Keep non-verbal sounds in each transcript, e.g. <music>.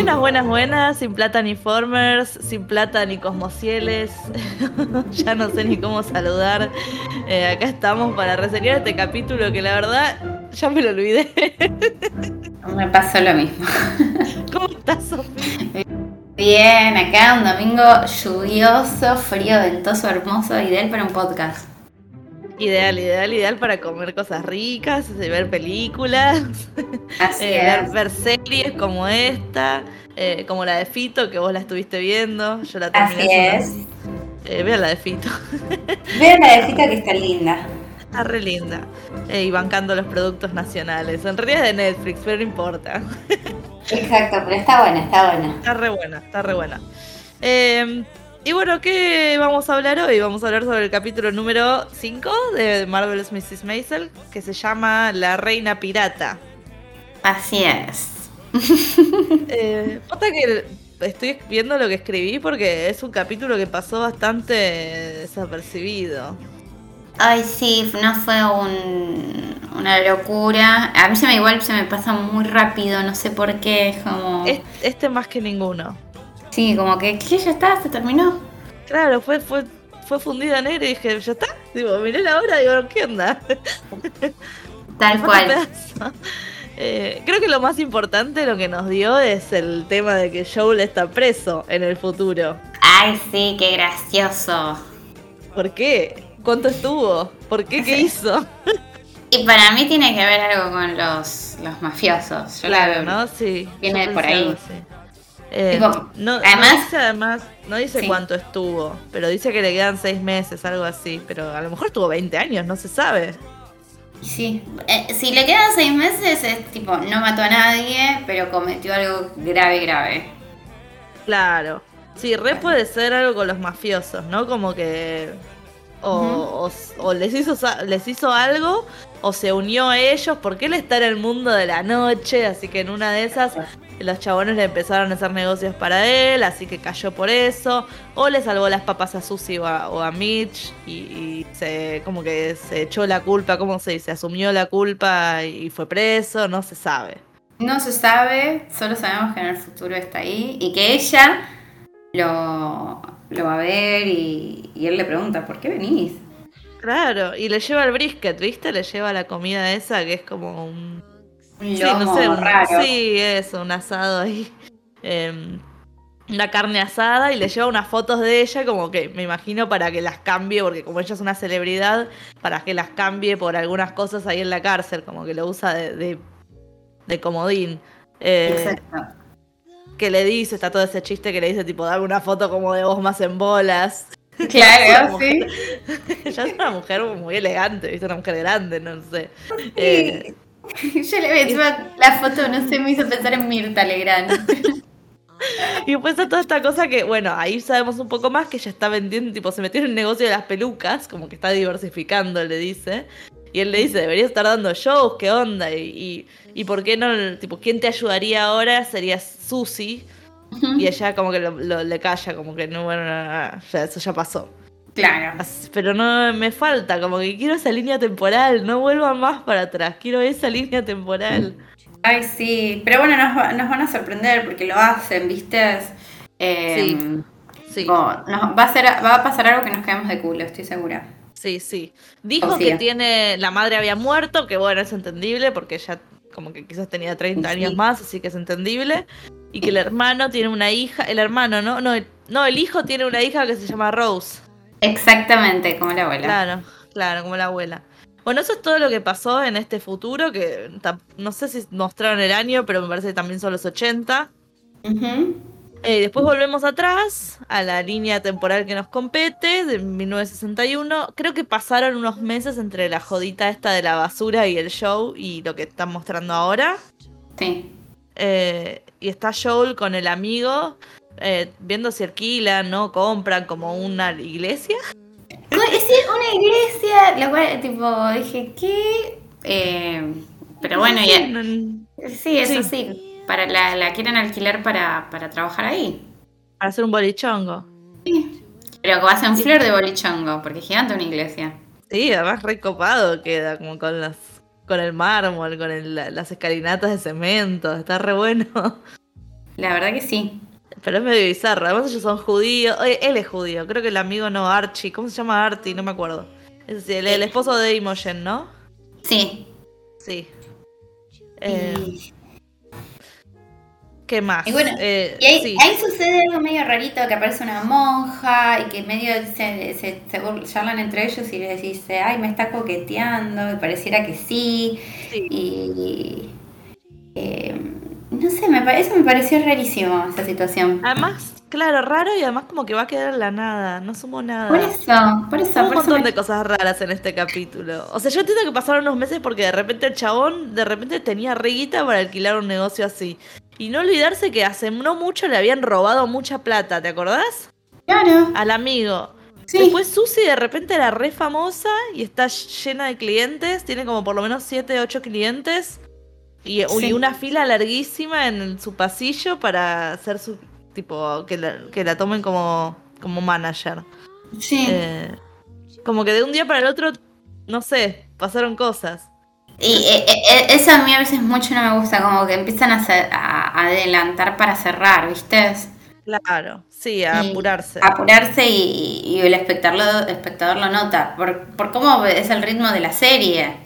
Buenas, buenas, buenas, sin plata ni formers, sin plata ni cosmocieles, <laughs> ya no sé ni cómo saludar. Eh, acá estamos para reseñar este capítulo que la verdad ya me lo olvidé. <laughs> Me pasó lo mismo. <laughs> ¿Cómo estás, Sofía? Bien, acá un domingo lluvioso, frío, ventoso, hermoso, ideal para un podcast. Ideal, ideal, ideal para comer cosas ricas, ver películas, <laughs> Así eh, ver, es. ver series como esta, eh, como la de Fito, que vos la estuviste viendo. Yo la terminé. Así es. Eh, vean la de Fito, Vean la de <laughs> Fito que está linda. está re linda. Eh, y bancando los productos nacionales. En realidad es de Netflix, pero no importa. <laughs> Exacto, pero está buena, está buena. Está re buena, está re buena. Y bueno, ¿qué vamos a hablar hoy? Vamos a hablar sobre el capítulo número 5 de Marvel's Mrs. Maisel, que se llama La Reina Pirata. Así es. <laughs> Eh, que estoy viendo lo que escribí porque es un capítulo que pasó bastante desapercibido. Ay, sí, no fue un- una locura. A mí se me igual se me pasa muy rápido, no sé por qué, es como... Es- Este más que ninguno. Sí, como que, ¿qué? ¿Ya está? ¿Se terminó? Claro, fue, fue, fue fundida negra y dije, ¿ya está? Digo, miré la hora y digo, ¿qué onda? <laughs> Tal cual. Eh, creo que lo más importante lo que nos dio es el tema de que Joel está preso en el futuro. Ay, sí, qué gracioso. ¿Por qué? ¿Cuánto estuvo? ¿Por qué? ¿Qué <laughs> hizo? Y para mí tiene que ver algo con los, los mafiosos. Yo la Claro, veo. ¿no? Sí. Viene por ahí. Eh, Tipo, no, no además- dice además, no dice Sí. cuánto estuvo, pero dice que le quedan seis meses, algo así, pero a lo mejor estuvo 20 años, no se sabe. Sí. Eh, si le quedan seis meses es tipo, no mató a nadie, pero cometió algo grave, grave. Claro. Sí, re puede ser algo con los mafiosos, ¿no? Como que o, o- o les hizo les hizo algo o se unió a ellos porque él está en el mundo de la noche, así que en una de esas los chabones le empezaron a hacer negocios para él, así que cayó por eso, o le salvó las papas a Susie o a, o a Mitch y, y se como que se echó la culpa, ¿cómo se dice? Asumió la culpa y fue preso, no se sabe. No se sabe, solo sabemos que en el futuro está ahí y que ella lo, lo va a ver y, y él le pregunta, ¿por qué venís? Claro, y le lleva el brisket, ¿viste? Le lleva la comida esa que es como un... Un Sí, no sé, un- raro. sí, eso, un asado ahí. Em, una carne asada y le lleva unas fotos de ella como que me imagino para que las cambie, porque como ella es una celebridad, para que las cambie por algunas cosas ahí en la cárcel, como que lo usa de, de, de comodín. Eh, Exacto. que le dice, está todo ese chiste que le dice tipo, dame una foto como de vos más en bolas. Claro, <laughs> sí. Ella <laughs> es una mujer muy elegante, ¿viste? Una mujer grande, no sé. Eh, <laughs> Yo le vi encima la foto, no sé, me hizo pensar en Mirta Legrand. <laughs> Y después está toda esta cosa que, bueno, ahí sabemos un poco más que ella está vendiendo, tipo, se metió en el negocio de las pelucas, como que está diversificando, le dice. Y él le dice, debería estar dando shows, ¿qué onda? Y, y, y por qué no, tipo, ¿quién te ayudaría ahora? Sería Susi. Y ella como que lo, lo- le calla, como que no, bueno, no, no, no, ya, eso ya pasó. Claro. Pero no me falta, como que quiero esa línea temporal, no vuelvan más para atrás, quiero esa <laughs> línea temporal. Ay, sí. Pero bueno, nos, va- nos van a sorprender porque lo hacen, ¿viste? Eh, Sí. Sí. como, nos- va, a ser, va a pasar algo que nos quedamos de culo, estoy segura. Sí, sí. Dijo Confía. que tiene. La madre había muerto, que bueno, es entendible, porque ella como que quizás tenía 30 Sí. años más, así que es entendible. Y que el hermano tiene una hija. El hermano, ¿no? No, el, no, el hijo tiene una hija que se llama Rose. Exactamente, como la abuela. Claro, claro, como la abuela. Bueno, eso es todo lo que pasó en este futuro, que no sé si mostraron el año, pero me parece que también son los 80. Ujú. Eh, después volvemos atrás a la línea temporal que nos compete, de 1961. Creo que pasaron unos meses entre la jodita esta de la basura y el show y lo que están mostrando ahora. Sí. Eh, y está Joel con el amigo eh, viendo si alquilan, ¿no? Compran como una iglesia. Es decir, una iglesia, la cual, tipo, dije, ¿qué? Eh, pero bueno, ya. Sí, eso Sí. sí. Para la, la quieren alquilar para, para trabajar ahí. Para hacer un bolichongo. Sí. Pero que va a ser un flor de bolichongo, porque es gigante una iglesia. Sí, además recopado queda, como con las con el mármol, con el- la- las escalinatas de cemento, está re bueno. La verdad que sí. Pero es medio bizarro. Además ellos son judíos. Eh, Él es judío. Creo que el amigo no, Archie. ¿Cómo se llama Artie? No me acuerdo. Es decir, el, el esposo de Imogen, ¿no? Sí. Sí. Eh, ¿Qué más? Y bueno, Eh, y ahí, sí. ahí sucede algo medio rarito, que aparece una monja y que medio se, se, se bur- charlan entre ellos y les dice, ay, me está coqueteando, y pareciera que sí. Sí. Y... eh, no sé, me, eso me pareció rarísimo, esa situación. Además, claro, raro y además como que va a quedar en la nada. No sumo nada. Por eso, por eso, Hubo un montón me- de cosas raras en este capítulo. O sea, yo entiendo que pasaron unos meses porque de repente el chabón de repente tenía reguita para alquilar un negocio así. Y no olvidarse que hace no mucho le habían robado mucha plata, ¿te acordás? Claro, Al amigo. sí. Después Susi de repente era re famosa y está llena de clientes. Tiene como por lo menos 7, 8 clientes. Y, Sí. y una fila larguísima en su pasillo para hacer su. Tipo, que la, que la tomen como, como manager. sí. Eh, como que de un día para el otro, no sé, pasaron cosas. Y eh, eh, eso a mí a veces mucho no me gusta, como que empiezan a, adelantar para cerrar, ¿viste? Claro, sí, a Y apurarse. Apurarse y, y el espectador, espectador lo nota, por, por cómo es el ritmo de la serie.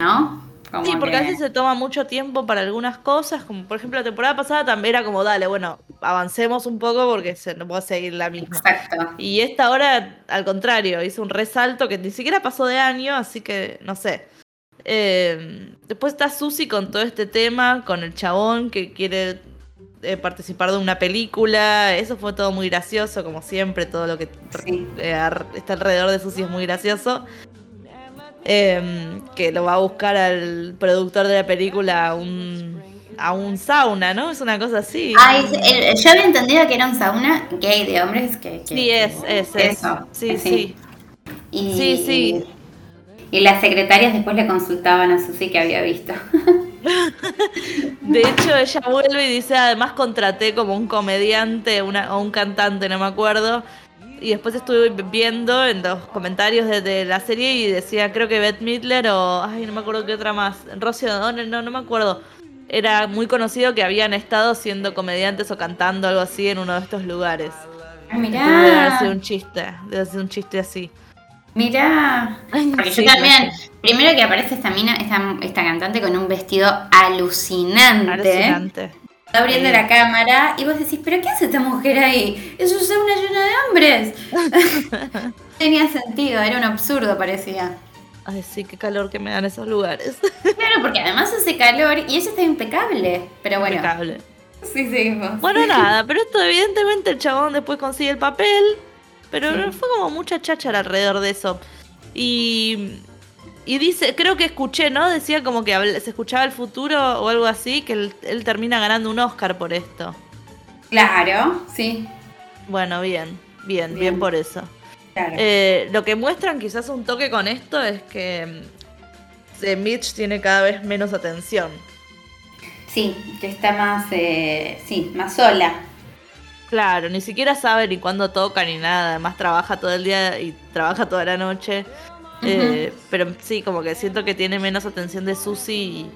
¿No? Como Sí, porque a que- veces se toma mucho tiempo para algunas cosas, como por ejemplo la temporada pasada también era como, dale, bueno, avancemos un poco porque se, no puedo seguir la misma. Exacto. Y esta hora, al contrario, hizo un resalto que ni siquiera pasó de año, así que no sé. Eh, después está Susi con todo este tema, con el chabón que quiere eh, participar de una película. Eso fue todo muy gracioso, como siempre, todo lo que Sí. eh, está alrededor de Susi es muy gracioso. Eh, que lo va a buscar al productor de la película a un, a un sauna, ¿no? Es una cosa así. Ay, el- yo había entendido que era un sauna gay de hombres que... que- Sí, es, es, es. Eso, Sí, sí. Y, Sí, sí. Y las secretarias después le consultaban a Susi que había visto. De hecho, ella vuelve y dice, además contraté como un comediante una, o un cantante, no me acuerdo. Y después estuve viendo en los comentarios de, de la serie y decía, creo que Beth Midler o, ay, no me acuerdo qué otra más, Rocío O'Donnell, no, no me acuerdo. Era muy conocido que habían estado siendo comediantes o cantando algo así en uno de estos lugares. Ah, Entonces Debe mirá, un chiste, debe ser un chiste así. mirá. Porque Sí, yo también, primero que aparece esta mina, esta, esta cantante con un vestido alucinante. Alucinante. Está abriendo Sí. la cámara y vos decís, ¿pero qué hace esta mujer ahí? Eso es una llena de hombres. <laughs> Tenía sentido, era un absurdo, parecía. Ay, sí, qué calor que me dan esos lugares. <laughs> Claro, porque además hace calor y ella está impecable. Pero bueno, Impecable. sí, seguimos. Bueno, <laughs> nada, pero esto evidentemente el chabón después consigue el papel, pero Sí. fue como mucha cháchara alrededor de eso. Y, y dice, creo que escuché, ¿no? Decía como que se escuchaba el futuro o algo así, que él, él termina ganando un Oscar por esto. Claro, sí, Bueno, bien, bien, bien, Bien. por eso. claro. Eh, lo que muestran quizás un toque con esto es que mm, Mitch tiene cada vez menos atención. Sí, que está más, eh, sí, más sola. Claro, ni siquiera sabe ni cuándo toca ni nada. Además trabaja todo el día y trabaja toda la noche. Eh, pero sí, como que siento que tiene menos atención de Susi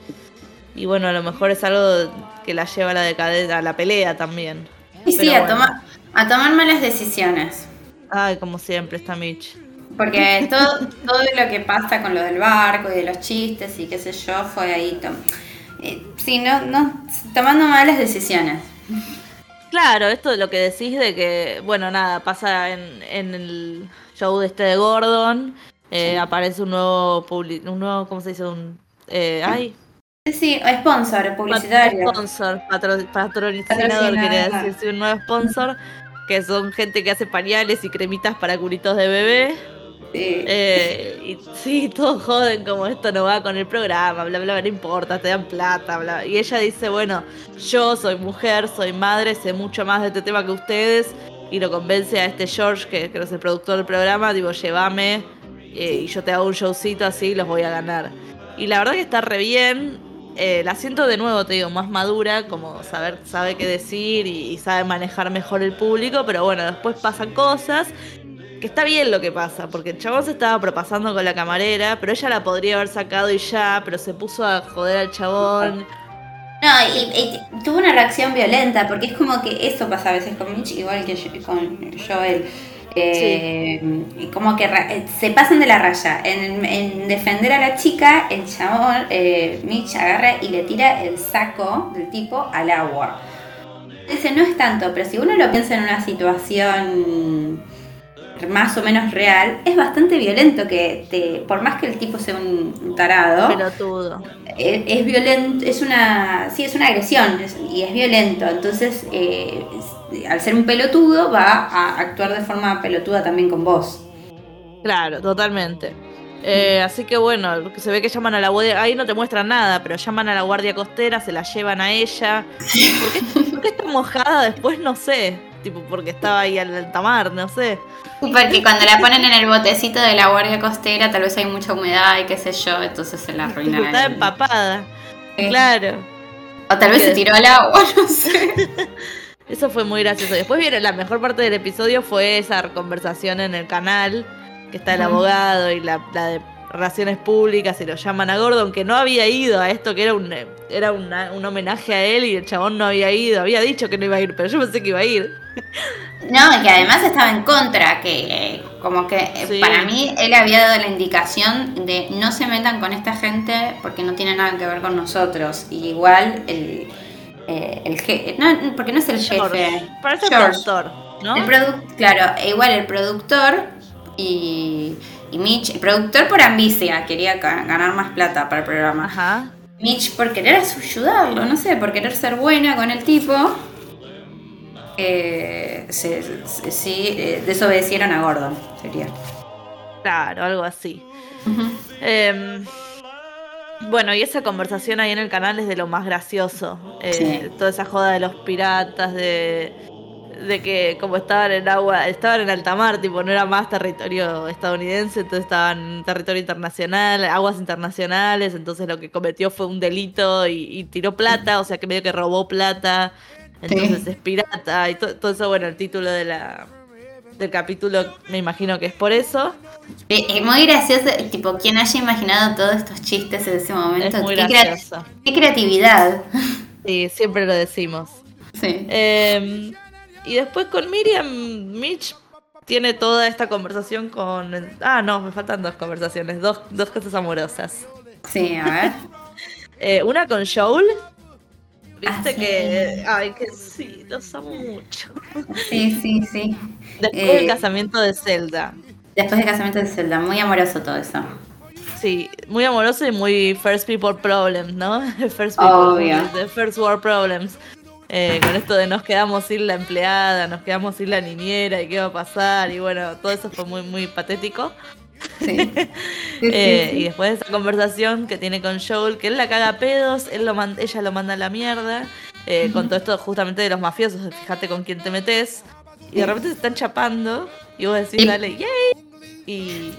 y, y bueno, a lo mejor es algo que la lleva a la decadencia, a la pelea también. Y sí, a, tomar, a tomar malas decisiones. Ay, como siempre está Mitch. Porque todo, todo lo que pasa con lo del barco y de los chistes y qué sé yo fue ahí. eh, sí, no, no, tomando malas decisiones. Claro, esto de lo que decís de que, bueno, nada, pasa en, en el show de este de Gordon. Eh, Aparece un nuevo, publi- un nuevo, ¿cómo se dice? Un, eh, ay, Sí, sponsor, publicitario. Sponsor, patro- patrocinador, Patrocinador. quería decir, sí, un nuevo sponsor, que son gente que hace pañales y cremitas para curitos de bebé. Sí. Eh, y sí, todos joden como esto no va con el programa, bla, bla, bla, no importa, te dan plata, bla. Y ella dice, bueno, yo soy mujer, soy madre, sé mucho más de este tema que ustedes. Y lo convence a este George, que creo que es el productor del programa, digo, llévame eh, y yo te hago un showcito así y los voy a ganar. Y la verdad que está re bien. Eh, la siento de nuevo, te digo, más madura, como saber, sabe qué decir y, sabe manejar mejor el público, pero bueno, después pasan cosas que está bien lo que pasa, porque el chabón se estaba propasando con la camarera, pero ella la podría haber sacado y ya, pero se puso a joder al chabón. No, y, tuvo una reacción violenta, porque es como que eso pasa a veces con Mitch, igual que con Joel. Eh, Como que se pasan de la raya. En, defender a la chica, el chabón, eh, Mitch agarra y le tira el saco del tipo al agua. Dice, no es tanto, pero si uno lo piensa en una situación más o menos real, es bastante violento que te, por más que el tipo sea un tarado, Pelotudo. Es, es violento, es una, sí, es una agresión y es violento, entonces eh, al ser un pelotudo va a actuar de forma pelotuda también con vos. Claro, totalmente. Eh, así que bueno, se ve que llaman a la guardia, ahí no te muestran nada, pero llaman a la guardia costera, se la llevan a ella. ¿Por qué, está mojada después? No sé. Tipo, porque estaba ahí al altamar, no sé. Porque cuando la ponen en el botecito de la guardia costera, tal vez hay mucha humedad y qué sé yo, entonces se la arruinan. Está empapada. Claro. O tal vez se tiró al agua, <laughs> no sé. <laughs> Eso fue muy gracioso. Después viene la mejor parte del episodio fue esa conversación en el canal, que está el abogado y la, de relaciones públicas y lo llaman a Gordon, que no había ido a esto, que era un era un homenaje a él y el chabón no había ido, había dicho que no iba a ir, pero yo pensé que iba a ir. No, y que además estaba en contra, que como que eh, para mí él había dado la indicación de no se metan con esta gente porque no tiene nada que ver con nosotros. Y igual el, eh, el jefe, no, porque no es el jefe. Parece el productor, ¿no? claro, igual el productor y, y Mitch, el productor por ambicia, quería ganar más plata para el programa. Ajá. Mitch por querer ayudarlo, no sé, por querer ser buena con el tipo eh, sí, eh, desobedecieron a Gordon, sería. Claro, algo así. Em, bueno, y esa conversación ahí en el canal es de lo más gracioso. Eh, toda esa joda de los piratas, de, de que como estaban en agua, estaban en alta mar, tipo, no era más territorio estadounidense, entonces estaban en territorio internacional, aguas internacionales, entonces lo que cometió fue un delito y, y tiró plata, o sea que medio que robó plata entonces es pirata y todo eso, bueno, el título de la del capítulo me imagino que es por eso. Es muy gracioso, tipo, quien haya imaginado todos estos chistes en ese momento. Es muy qué, gracioso. qué creatividad. <laughs> Sí, siempre lo decimos. Sí. Em, y después con Miriam, Mitch tiene toda esta conversación con... Ah, no, me faltan dos conversaciones, dos, dos cosas amorosas. Sí, a ver. <laughs> Eh, una con Joel, Viste ah, que. Ay, que sí, los amo mucho. Sí, sí, sí. Después del eh, casamiento de Zelda. Después del casamiento de Zelda, muy amoroso todo eso. Sí, muy amoroso y muy First People Problems, ¿no? <laughs> First People First World Problems. Eh, con esto de nos quedamos sin la empleada, nos quedamos sin la niñera y qué va a pasar. Y bueno, todo eso fue muy, muy patético. <laughs> Eh, y después de esa conversación que tiene con Joel, que él la caga a pedos, él lo ella lo manda a la mierda, eh, con todo esto justamente de los mafiosos, fíjate con quién te metes, y de repente se están chapando, y vos decís, dale, yay, y,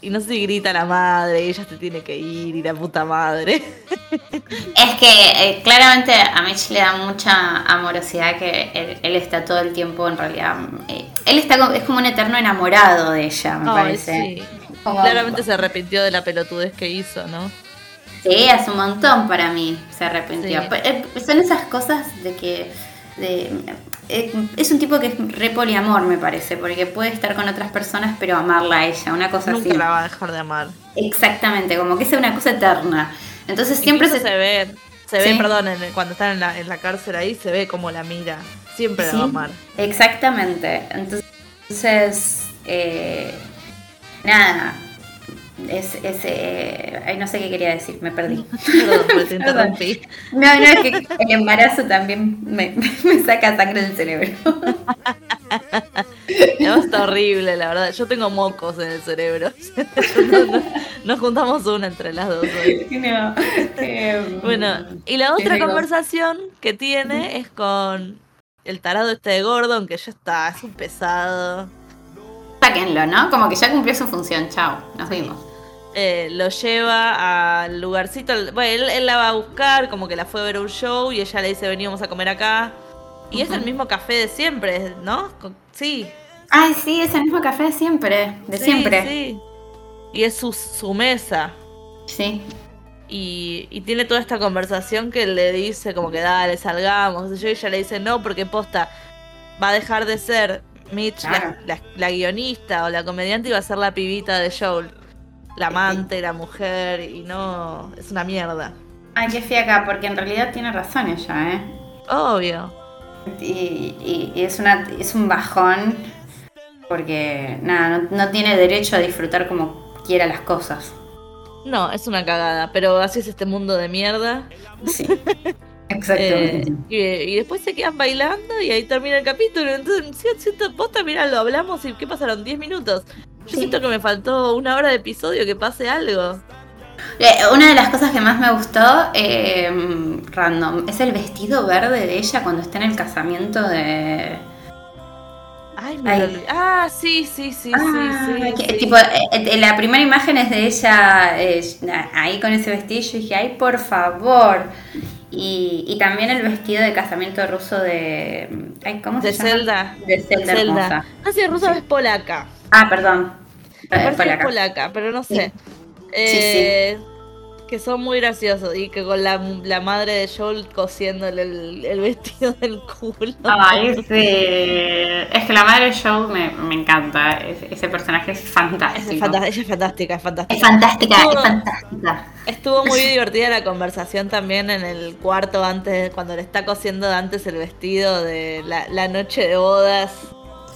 y no sé si grita la madre, ella te tiene que ir, y la puta madre. Es que eh, claramente a Mitch le da mucha amorosidad que él, está todo el tiempo en realidad. él está es como un eterno enamorado de ella, me parece. Claramente se arrepintió de la pelotudez que hizo, ¿no? Sí, hace un montón para mí se arrepintió. Eh, son esas cosas de que... Eh, es un tipo que es re poliamor, me parece, porque puede estar con otras personas, pero amarla a ella, una cosa así. Nunca la va a dejar de amar. Exactamente, como que es una cosa eterna. Entonces siempre se... se... ve, se ve, perdón, cuando está en la, en la cárcel ahí, se ve como la mira. Siempre la va a amar. Exactamente. Entonces, eh, nada, es, es eh, ay, no sé qué quería decir, me perdí. <laughs> Perdón, te <laughs> interrumpí. No, no, es que el embarazo también me, <laughs> me saca sangre del cerebro. No, está horrible, la verdad. Yo tengo mocos en el cerebro. Nos juntamos una entre las dos hoy. bueno, y la otra conversación que tiene es con el tarado este de Gordon, que ya está, es un pesado. Sáquenlo, ¿no? Como que ya cumplió su función, chao, nos vimos. Eh, lo lleva al lugarcito, bueno, él, la va a buscar, como que la fue a ver un show y ella le dice, veníamos a comer acá. Y es el mismo café de siempre, ¿no? Sí. Ay, sí, es el mismo café de siempre, de siempre. Sí. Y es su, su mesa. Sí. Y, y tiene toda esta conversación que le dice como que dale, salgamos. Y ella le dice no, porque posta va a dejar de ser Mitch Claro. la, la- la guionista o la comediante y va a ser la pibita de Joel. La amante, la mujer, y no. Es una mierda. Ay, qué fiaca, porque en realidad tiene razón ella, ¿eh? Obvio. Y, y- y es, una, es un bajón porque, nada, no, no tiene derecho a disfrutar como quiera las cosas. No, es una cagada, pero así es este mundo de mierda. Sí, <laughs> Eh, exactamente. y, y después se quedan bailando y ahí termina el capítulo. Entonces, si- siento, posta, mira, lo hablamos y ¿qué pasaron? ¿10 minutos? Yo Sí. siento que me faltó una hora de episodio, que pase algo. Eh, Una de las cosas que más me gustó, eh, random, es el vestido verde de ella cuando está en el casamiento de... Ay, me Ay. lo olvidé. Ah, sí, sí, sí, Ah, sí, sí, que- sí. Tipo, eh, eh, la primera imagen es de ella eh, ahí con ese vestido y yo dije, ay, por favor. Y, y también el vestido de casamiento ruso de... Ay, ¿Cómo se De llama? Zelda. De Zelda, hermosa. No sé, Rusa Sí. es polaca. Ah, perdón. Eh, es polaca. pero no Sí. sé. Eh, Que son muy graciosos y que con la, la madre de Joel cosiéndole el, el vestido del culo. Ay, sí. Es que la madre de Joe me, me encanta. Ese, ese personaje es Es fantástico. fantástica, ella es fantástica, es fantástica. Es fantástica, Estuvo- es fantástica. Estuvo muy <laughs> divertida la conversación también en el cuarto antes, cuando le está cosiendo antes el vestido de la, la noche de bodas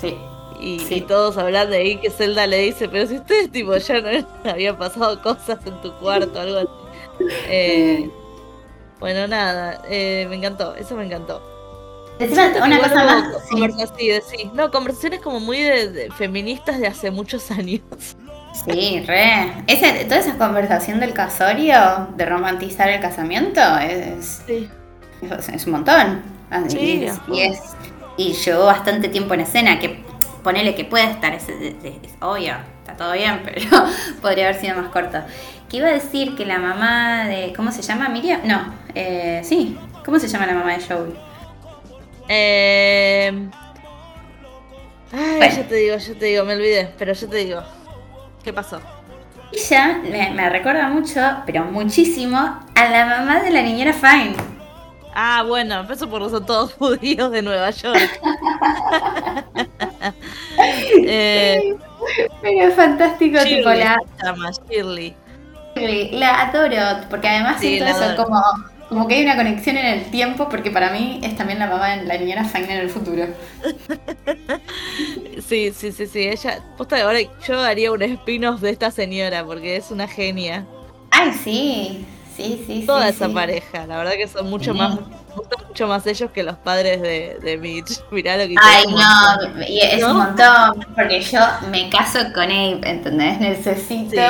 Sí. Y, Sí. y todos hablando de ahí que Zelda le dice, pero si ustedes tipo ya no <laughs> habían pasado cosas en tu cuarto, algo así. Eh, bueno, nada, eh, me encantó, eso me encantó. Encima, una cosa más. sí. conversa- sí. No, conversaciones como muy de, de feministas de hace muchos <laughs> años. Sí, re. Ese, toda esa conversación del casorio, de romantizar el casamiento, es, Sí. es, es un montón. Sí, y, es, y, es- y llevó bastante tiempo en escena, que ponele que puede estar, es, es- es obvio, está todo bien, <laughs> pero podría haber sido más corto. Que iba a decir que la mamá de. ¿Cómo se llama? Miriam. No, eh, sí. ¿Cómo se llama la mamá de Joey? Eh... Ay, Bueno. yo te digo, yo te digo, me olvidé, pero yo te digo. ¿Qué pasó? Ella me, me recuerda mucho, pero muchísimo, a la mamá de la niñera Fine. Ah, bueno, empezó por son todos judíos de Nueva York. <laughs> <laughs> eh, Pero es fantástico, tipo, la, llama Shirley. la adoro, porque además Sí, siento eso, como, como que hay una conexión en el tiempo, porque para mí es también la mamá de la niñera Fine en el futuro. <laughs> Sí, sí, sí, sí. Ella, posta ahora yo haría un spin-off de esta señora porque es una genia. Ay, sí, sí, sí. Toda sí, esa sí. pareja, la verdad que son mucho Sí. más, me gustan mucho más ellos que los padres de, de Mitch. <laughs> Mirá lo que Ay, no, y es ¿No? un montón, porque yo me caso con Abe, ¿entendés? Necesito...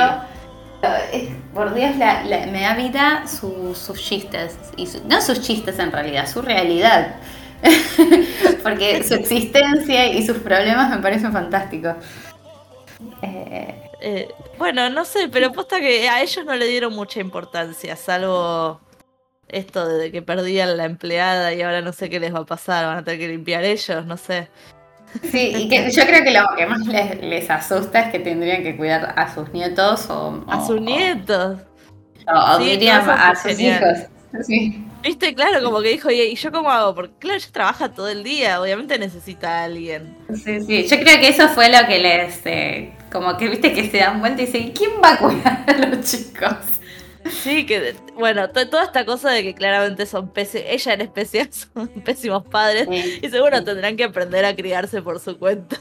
Es- Por Dios, la- la- me da vida su- sus chistes, y su- no sus chistes en realidad, su realidad. <laughs> porque su existencia y sus problemas me parecen fantásticos. Eh, Eh, bueno, no sé, pero posta que a ellos no le dieron mucha importancia, salvo esto de que perdían la empleada y ahora no sé qué les va a pasar, van a tener que limpiar ellos, no sé. sí, y que yo creo que lo que más les, les asusta es que tendrían que cuidar a sus nietos o... A sus nietos. O, o Sí, dirían todo eso a sus genial. hijos. Sí. Viste, claro, como que dijo, ¿y yo cómo hago? Porque claro, ella trabaja todo el día, obviamente necesita a alguien. Sí, sí, yo creo que eso fue lo que les, eh, como que viste que se dan vuelta y dicen, ¿quién va a cuidar a los chicos? Sí, que, bueno, to- toda esta cosa de que claramente son pésimos, ella en especial <laughs> son pésimos padres Sí. y seguro tendrán que aprender a criarse por su cuenta.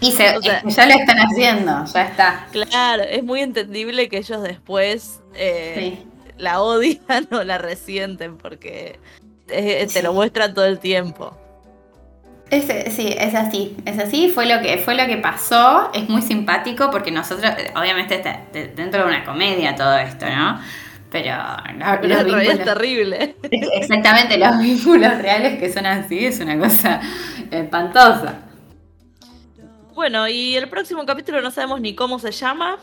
Y se, <laughs> O sea- ya lo están haciendo, ya está. Claro, es muy entendible que ellos después eh, Sí. La odian <laughs> o la resienten porque eh, te lo muestran todo el tiempo. Es, sí, es así, es así, fue lo que fue lo que pasó, es muy simpático porque nosotros, obviamente está de- dentro de una comedia todo esto, ¿no? Pero, lo- Pero los en realidad es vínculos- terrible. exactamente, los vínculos reales que son así es una cosa espantosa. Bueno, y el próximo capítulo no sabemos ni cómo se llama.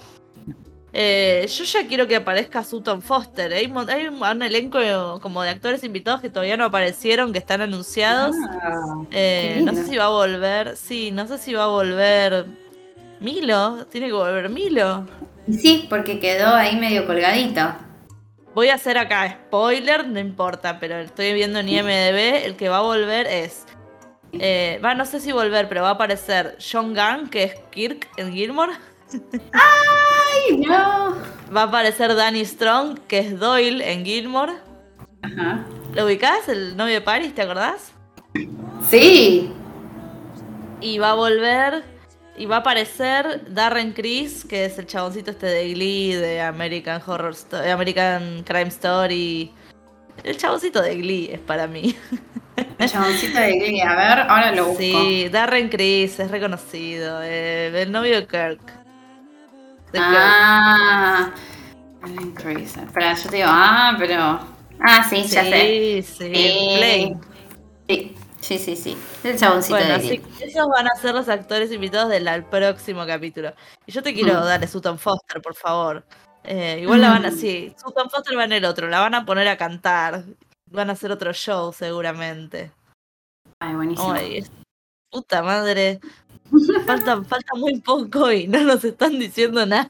Eh, yo ya quiero que aparezca Sutton Foster. Hay, un mon- hay un, un elenco como de actores invitados que todavía no aparecieron, que están anunciados. Ah, Eh, no sé si va a volver. Sí, no sé si va a volver. Milo, tiene que volver Milo. Sí, porque quedó ahí medio colgadito. voy a hacer acá spoiler, no importa, pero estoy viendo en IMDB, el que va a volver es... eh, va, no sé si volver, pero va a aparecer John Gunn, que es Kirk en Gilmore. ¡Ay, no! Va a aparecer Danny Strong, que es Doyle en Gilmore. Ajá. ¿Lo ubicás? El novio de Paris, ¿te acordás? Sí. Y va a volver. Y va a aparecer Darren Criss, que es el chaboncito este de Glee, de American Horror Story, American Crime Story. El chaboncito de Glee es para mí. El chaboncito de Glee. A ver, ahora lo busco. Sí, Darren Criss es reconocido. eh, el novio de Kirk. De Kirk. Ah. Chris. Espera, yo te digo, ah, pero. Ah, sí, ya sé. Sí, sí, Sí. Blake. Sí, sí, sí, sí. El chaboncito Bueno, de esos van a ser los actores invitados del al próximo capítulo. Y yo te quiero Mm. dar a Sutton Foster, por favor. Eh, igual la van a, Mm. sí, Sutton Foster va en el otro, la van a poner a cantar. Van a hacer otro show seguramente. Ay, buenísimo. Ay, puta madre. Falta, falta muy poco y no nos están diciendo nada.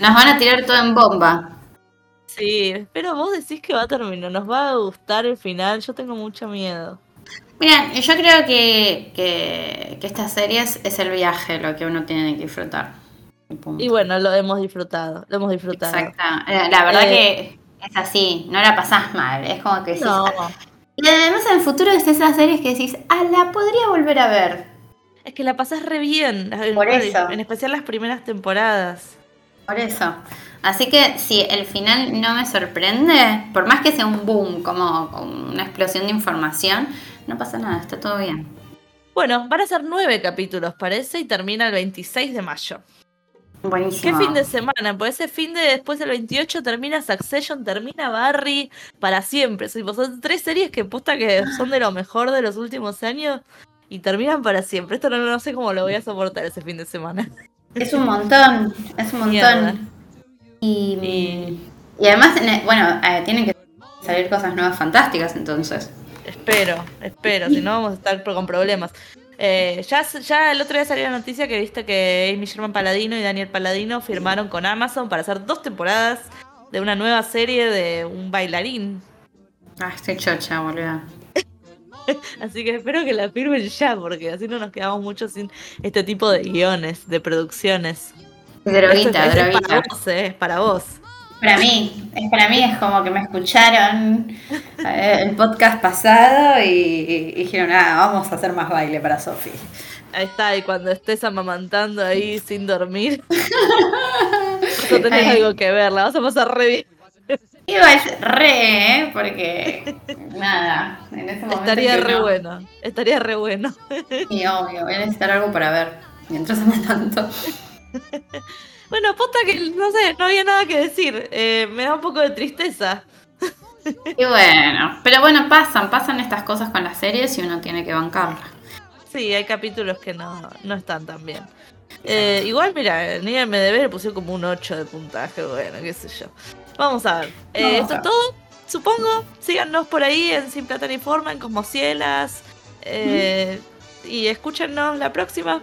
Nos van a tirar todo en bomba. Sí, pero vos decís que va a terminar. Nos va a gustar el final. Yo tengo mucho miedo. Mira, yo creo que, que, que esta serie es, el viaje lo que uno tiene que disfrutar. Y bueno, lo hemos disfrutado. Lo hemos disfrutado. Exacto. Eh, La verdad Eh, que es así, no la pasás mal. Es como que decís. No. "Ah". Y además en el futuro es esas series que decís, ah, la podría volver a ver. Es que la pasás re bien, en- Por eso. en especial las primeras temporadas. Por eso. Así que si el final no me sorprende, por más que sea un boom, como, como una explosión de información, no pasa nada, está todo bien. Bueno, van a ser nueve capítulos, parece, y termina el 26 de mayo. ¿Qué Buenísimo. fin de semana? Pues ese fin de después del 28 termina Succession, termina Barry para siempre. Son tres series que posta que son de lo mejor de los últimos años y terminan para siempre. Esto no, no sé cómo lo voy a soportar ese fin de semana. Es un montón, es un Mierda. montón. Y, Y- y además, en- bueno, eh, tienen que salir cosas nuevas fantásticas entonces. Espero, espero, si no vamos a estar con problemas. Eh, ya, ya el otro día salió la noticia que viste que Amy Sherman Paladino y Daniel Paladino firmaron con Amazon para hacer dos temporadas de una nueva serie de un bailarín. Ah, estoy chocha, boludo. <laughs> Así que espero que la firmen ya, porque así no nos quedamos mucho sin este tipo de guiones, de producciones. Droguita, Esto es- para vos, eh, es para vos. Para mí, es para mí es como que me escucharon eh, el podcast pasado y, y dijeron, ah, vamos a hacer más baile para Sofi. Ahí está, y cuando estés amamantando ahí sin dormir, <laughs> <laughs> tener Ay. algo que ver, la vas a pasar re bien. Igual re, ¿eh? Porque nada, en ese momento. Estaría re bueno, estaría re bueno. Y obvio, voy a necesitar algo para ver mientras amo tanto. <laughs> Bueno, posta que, no sé, no había nada que decir. Eh, me da un poco de tristeza. Y bueno, pero bueno, pasan, pasan estas cosas con las series y uno tiene que bancarlas. Sí, hay capítulos que no, no están tan bien. Eh, igual, mira, en IMDB le pusieron como un 8 de puntaje, bueno, qué sé yo. Vamos a ver. Eh, esto es todo, supongo. Síganos por ahí en Sin Plata ni Forma, en Cosmocielas. Eh, Y escúchenos la próxima.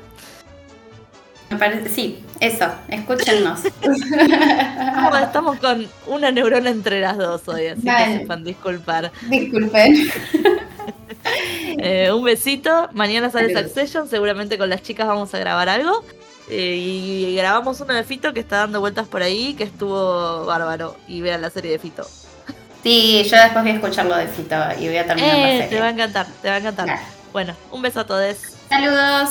Me parece, sí, eso, escúchennos. Estamos, <laughs> <laughs> estamos con una neurona entre las dos hoy, así Dale. que sepan disculpar. Disculpen. <laughs> Eh, un besito. Mañana sale. Succession. Seguramente con las chicas vamos a grabar algo. Eh, y grabamos uno de Fito que está dando vueltas por ahí, que estuvo bárbaro. Y vean la serie de Fito. Sí, yo después voy a escucharlo de Fito y voy a terminar la Eh, serie. te va a encantar, te va a encantar. Bueno, un beso a todos. Saludos.